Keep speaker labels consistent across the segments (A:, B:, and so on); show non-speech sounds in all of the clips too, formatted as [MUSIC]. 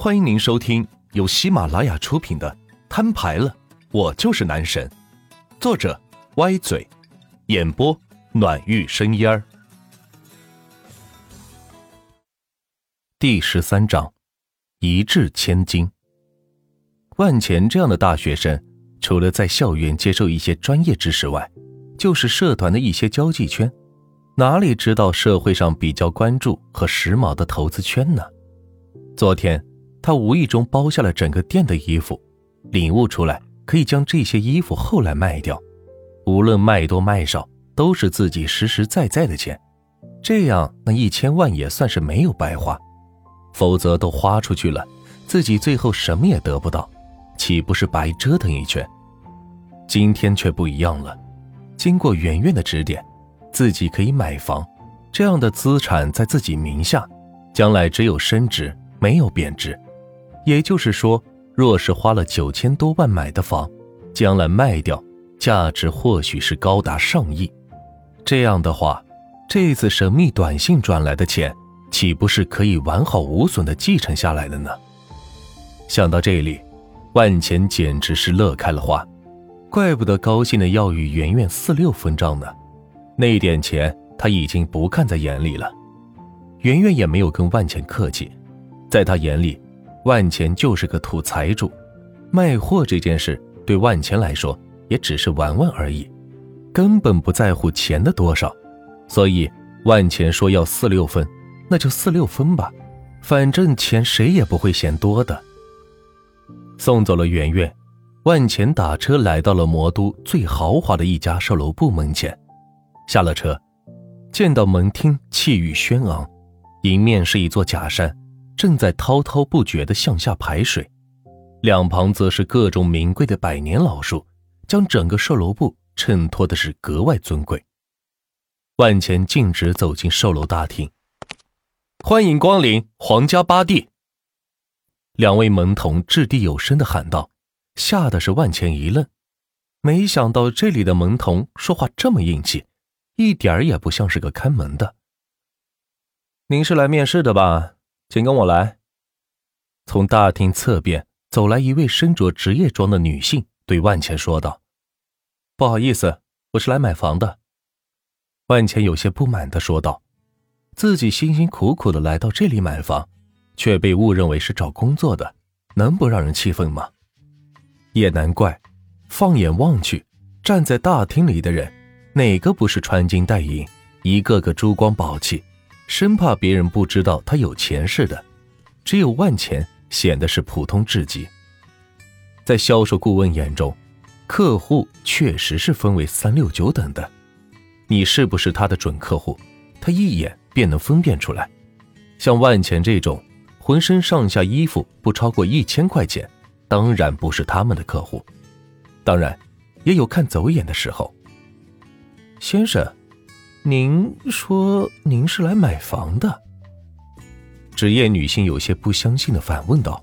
A: 欢迎您收听由喜马拉雅出品的《摊牌了，我就是男神》，作者歪嘴，演播暖玉生烟儿。第十三章，一掷千金。万钱这样的大学生，除了在校园接受一些专业知识外，就是社团的一些交际圈。哪里知道社会上比较关注和时髦的投资圈呢？昨天他无意中包下了整个店的衣服，领悟出来可以将这些衣服后来卖掉，无论卖多卖少，都是自己实实在在的钱。这样那一千万也算是没有白花，否则都花出去了，自己最后什么也得不到，岂不是白折腾一圈？今天却不一样了，经过圆圆的指点。自己可以买房，这样的资产在自己名下，将来只有升值没有贬值。也就是说，若是花了九千多万买的房，将来卖掉，价值或许是高达上亿。这样的话，这次神秘短信转来的钱，岂不是可以完好无损的继承下来了呢？想到这里，万钱简直是乐开了花，怪不得高兴的要与圆圆四六分账呢。那点钱他已经不看在眼里了，圆圆也没有跟万钱客气，在他眼里，万钱就是个土财主，卖货这件事对万钱来说也只是玩玩而已，根本不在乎钱的多少，所以万钱说要四六分，那就四六分吧，反正钱谁也不会嫌多的。送走了圆圆，万钱打车来到了魔都最豪华的一家售楼部门前。下了车，见到门厅气宇轩昂，迎面是一座假山，正在滔滔不绝地向下排水，两旁则是各种名贵的百年老树，将整个售楼部衬托的是格外尊贵。万钱径直走进售楼大厅，欢迎光临皇家八弟。两位门童掷地有声地喊道，吓得是万钱一愣，没想到这里的门童说话这么硬气。一点儿也不像是个看门的。您是来面试的吧？请跟我来。从大厅侧边走来一位身着职业装的女性，对万钱说道：“不好意思，我是来买房的。”万钱有些不满的说道：“自己辛辛苦苦的来到这里买房，却被误认为是找工作的，能不让人气愤吗？”也难怪，放眼望去，站在大厅里的人。哪个不是穿金戴银，一个个珠光宝气，生怕别人不知道他有钱似的。只有万钱显得是普通至极。在销售顾问眼中，客户确实是分为三六九等的。你是不是他的准客户，他一眼便能分辨出来。像万钱这种浑身上下衣服不超过一千块钱，当然不是他们的客户。当然，也有看走眼的时候。先生，您说您是来买房的？职业女性有些不相信的反问道：“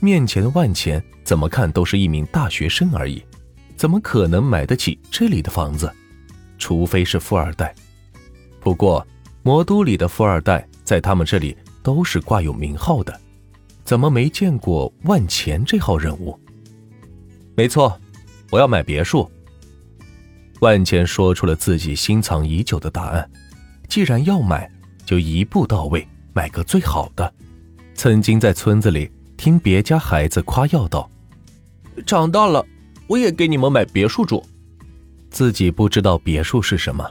A: 面前的万钱怎么看都是一名大学生而已，怎么可能买得起这里的房子？除非是富二代。不过魔都里的富二代在他们这里都是挂有名号的，怎么没见过万钱这号人物？没错，我要买别墅。”万钱说出了自己心藏已久的答案：既然要买，就一步到位，买个最好的。曾经在村子里听别家孩子夸耀道：“长大了，我也给你们买别墅住。”自己不知道别墅是什么，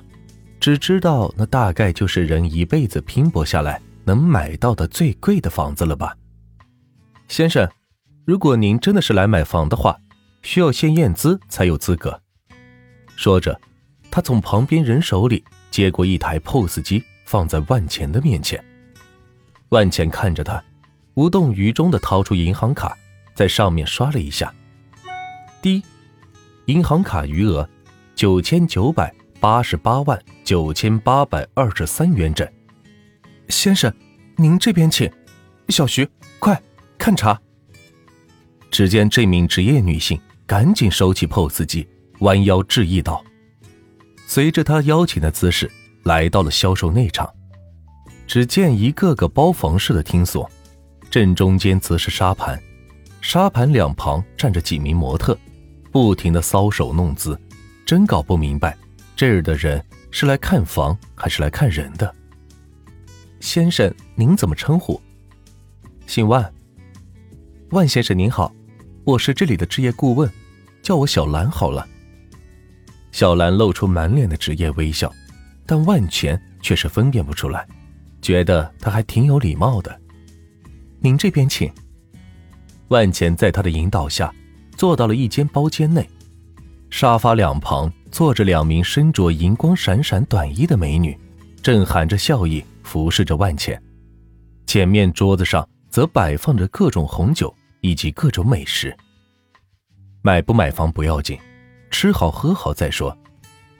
A: 只知道那大概就是人一辈子拼搏下来能买到的最贵的房子了吧。先生，如果您真的是来买房的话，需要先验资才有资格。说着，他从旁边人手里接过一台 POS 机，放在万钱的面前。万钱看着他，无动于衷的掏出银行卡，在上面刷了一下，滴，银行卡余额九千九百八十八万九千八百二十三元整。先生，您这边请。小徐，快看查。只见这名职业女性赶紧收起 POS 机。弯腰致意道：“随着他邀请的姿势，来到了销售内场。只见一个个包房式的厅所，正中间则是沙盘，沙盘两旁站着几名模特，不停的搔首弄姿，真搞不明白这儿的人是来看房还是来看人的。先生，您怎么称呼？姓万。万先生您好，我是这里的置业顾问，叫我小兰好了。小兰露出满脸的职业微笑，但万钱却是分辨不出来，觉得他还挺有礼貌的。您这边请。万钱在他的引导下，坐到了一间包间内，沙发两旁坐着两名身着银光闪闪短衣的美女，正含着笑意服侍着万钱。前面桌子上则摆放着各种红酒以及各种美食。买不买房不要紧，吃好喝好再说，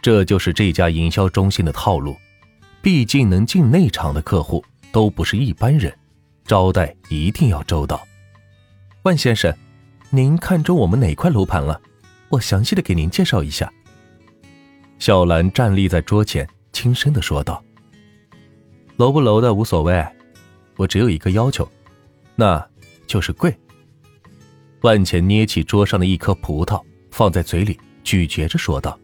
A: 这就是这家营销中心的套路。毕竟能进内场的客户都不是一般人。招待一定要周到，万先生，您看中我们哪块楼盘了？我详细的给您介绍一下。小兰站立在桌前，轻声的说道：“楼不楼的无所谓，我只有一个要求，那就是贵。”万钱捏起桌上的一颗葡萄，放在嘴里咀嚼着说道：“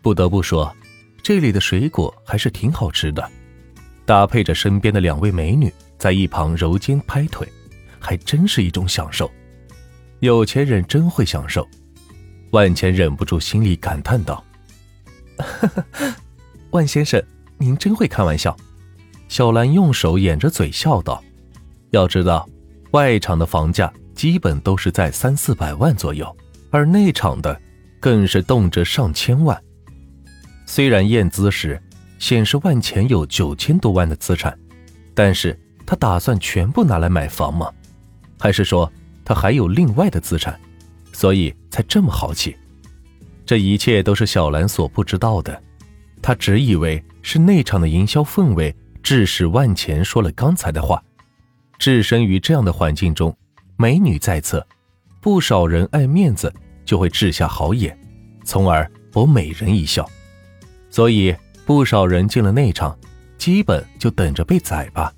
A: 不得不说，这里的水果还是挺好吃的，搭配着身边的两位美女。”在一旁揉肩拍腿，还真是一种享受。有钱人真会享受。万钱忍不住心里感叹道：“ [LAUGHS] 万先生，您真会开玩笑。”小兰用手掩着嘴笑道：“要知道，外场的房价基本都是在三四百万左右，而内场的更是动辄上千万。虽然验资时显示万钱有九千多万的资产，但是……”他打算全部拿来买房吗？还是说他还有另外的资产，所以才这么豪气？这一切都是小兰所不知道的。她只以为是内场的营销氛围致使万钱说了刚才的话。置身于这样的环境中，美女在侧，不少人爱面子就会掷下好眼，从而博美人一笑。所以不少人进了内场，基本就等着被宰吧。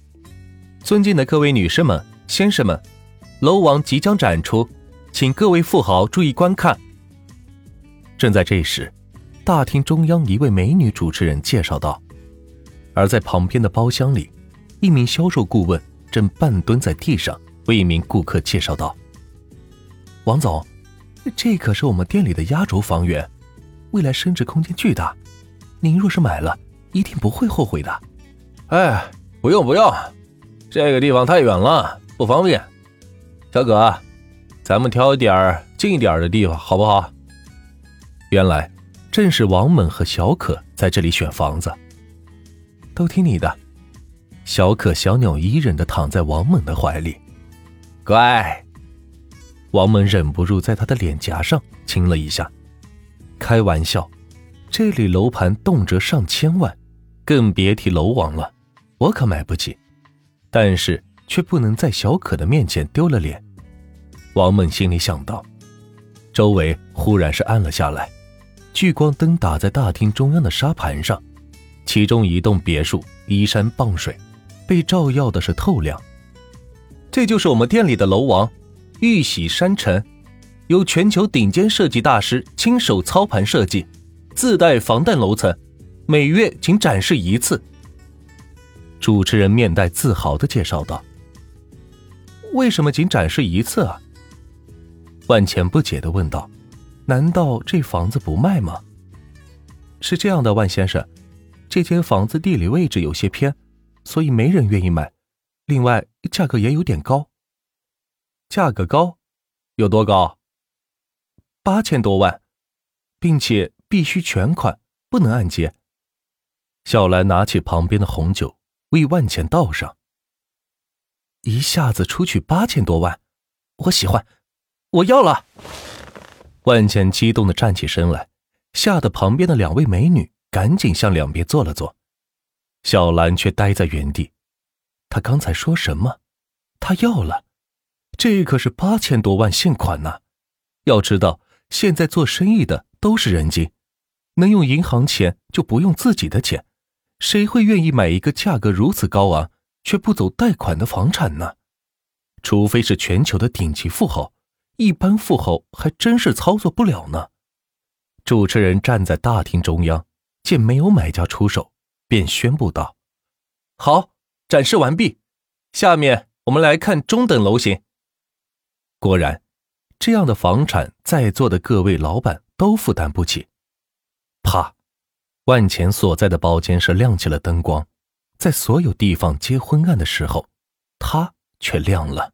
A: 尊敬的各位女士们、先生们，楼王即将展出，请各位富豪注意观看。正在这时，大厅中央一位美女主持人介绍道，而在旁边的包厢里，一名销售顾问正半蹲在地上为一名顾客介绍道：“王总，这可是我们店里的压轴房源，未来升值空间巨大，您若是买了，一定不会后悔的。”
B: 哎，不用不用。这个地方太远了，不方便。小葛，咱们挑点儿近一点的地方，好不好？
A: 原来正是王猛和小可在这里选房子。都听你的。小可小鸟依人的躺在王猛的怀里，
B: 乖。
A: 王猛忍不住在他的脸颊上亲了一下。开玩笑，这里楼盘动辄上千万，更别提楼王了，我可买不起。但是却不能在小可的面前丢了脸，王猛心里想到。周围忽然是暗了下来，聚光灯打在大厅中央的沙盘上，其中一栋别墅依山傍水，被照耀的是透亮。这就是我们店里的楼王，玉玺山城，由全球顶尖设计大师亲手操盘设计，自带防弹楼层，每月仅展示一次。主持人面带自豪的介绍道：“为什么仅展示一次啊？”万钱不解的问道：“难道这房子不卖吗？”是这样的，万先生，这间房子地理位置有些偏，所以没人愿意买。另外，价格也有点高。
B: 价格高？有多高？
A: 八千多万，并且必须全款，不能按揭。小兰拿起旁边的红酒。为万钱倒上，一下子出去八千多万，我喜欢，我要了！万钱激动的站起身来，吓得旁边的两位美女赶紧向两边坐了坐。小兰却呆在原地，她刚才说什么？她要了？这可是八千多万现款呐！要知道，现在做生意的都是人精，能用银行钱就不用自己的钱。谁会愿意买一个价格如此高昂却不走贷款的房产呢？除非是全球的顶级富豪，一般富豪还真是操作不了呢。主持人站在大厅中央，见没有买家出手，便宣布道：“
B: 好，展示完毕，下面我们来看中等楼型。”
A: 果然，这样的房产，在座的各位老板都负担不起。啪，万钱所在的包间是亮起了灯光，在所有地方皆昏暗的时候，他却亮了。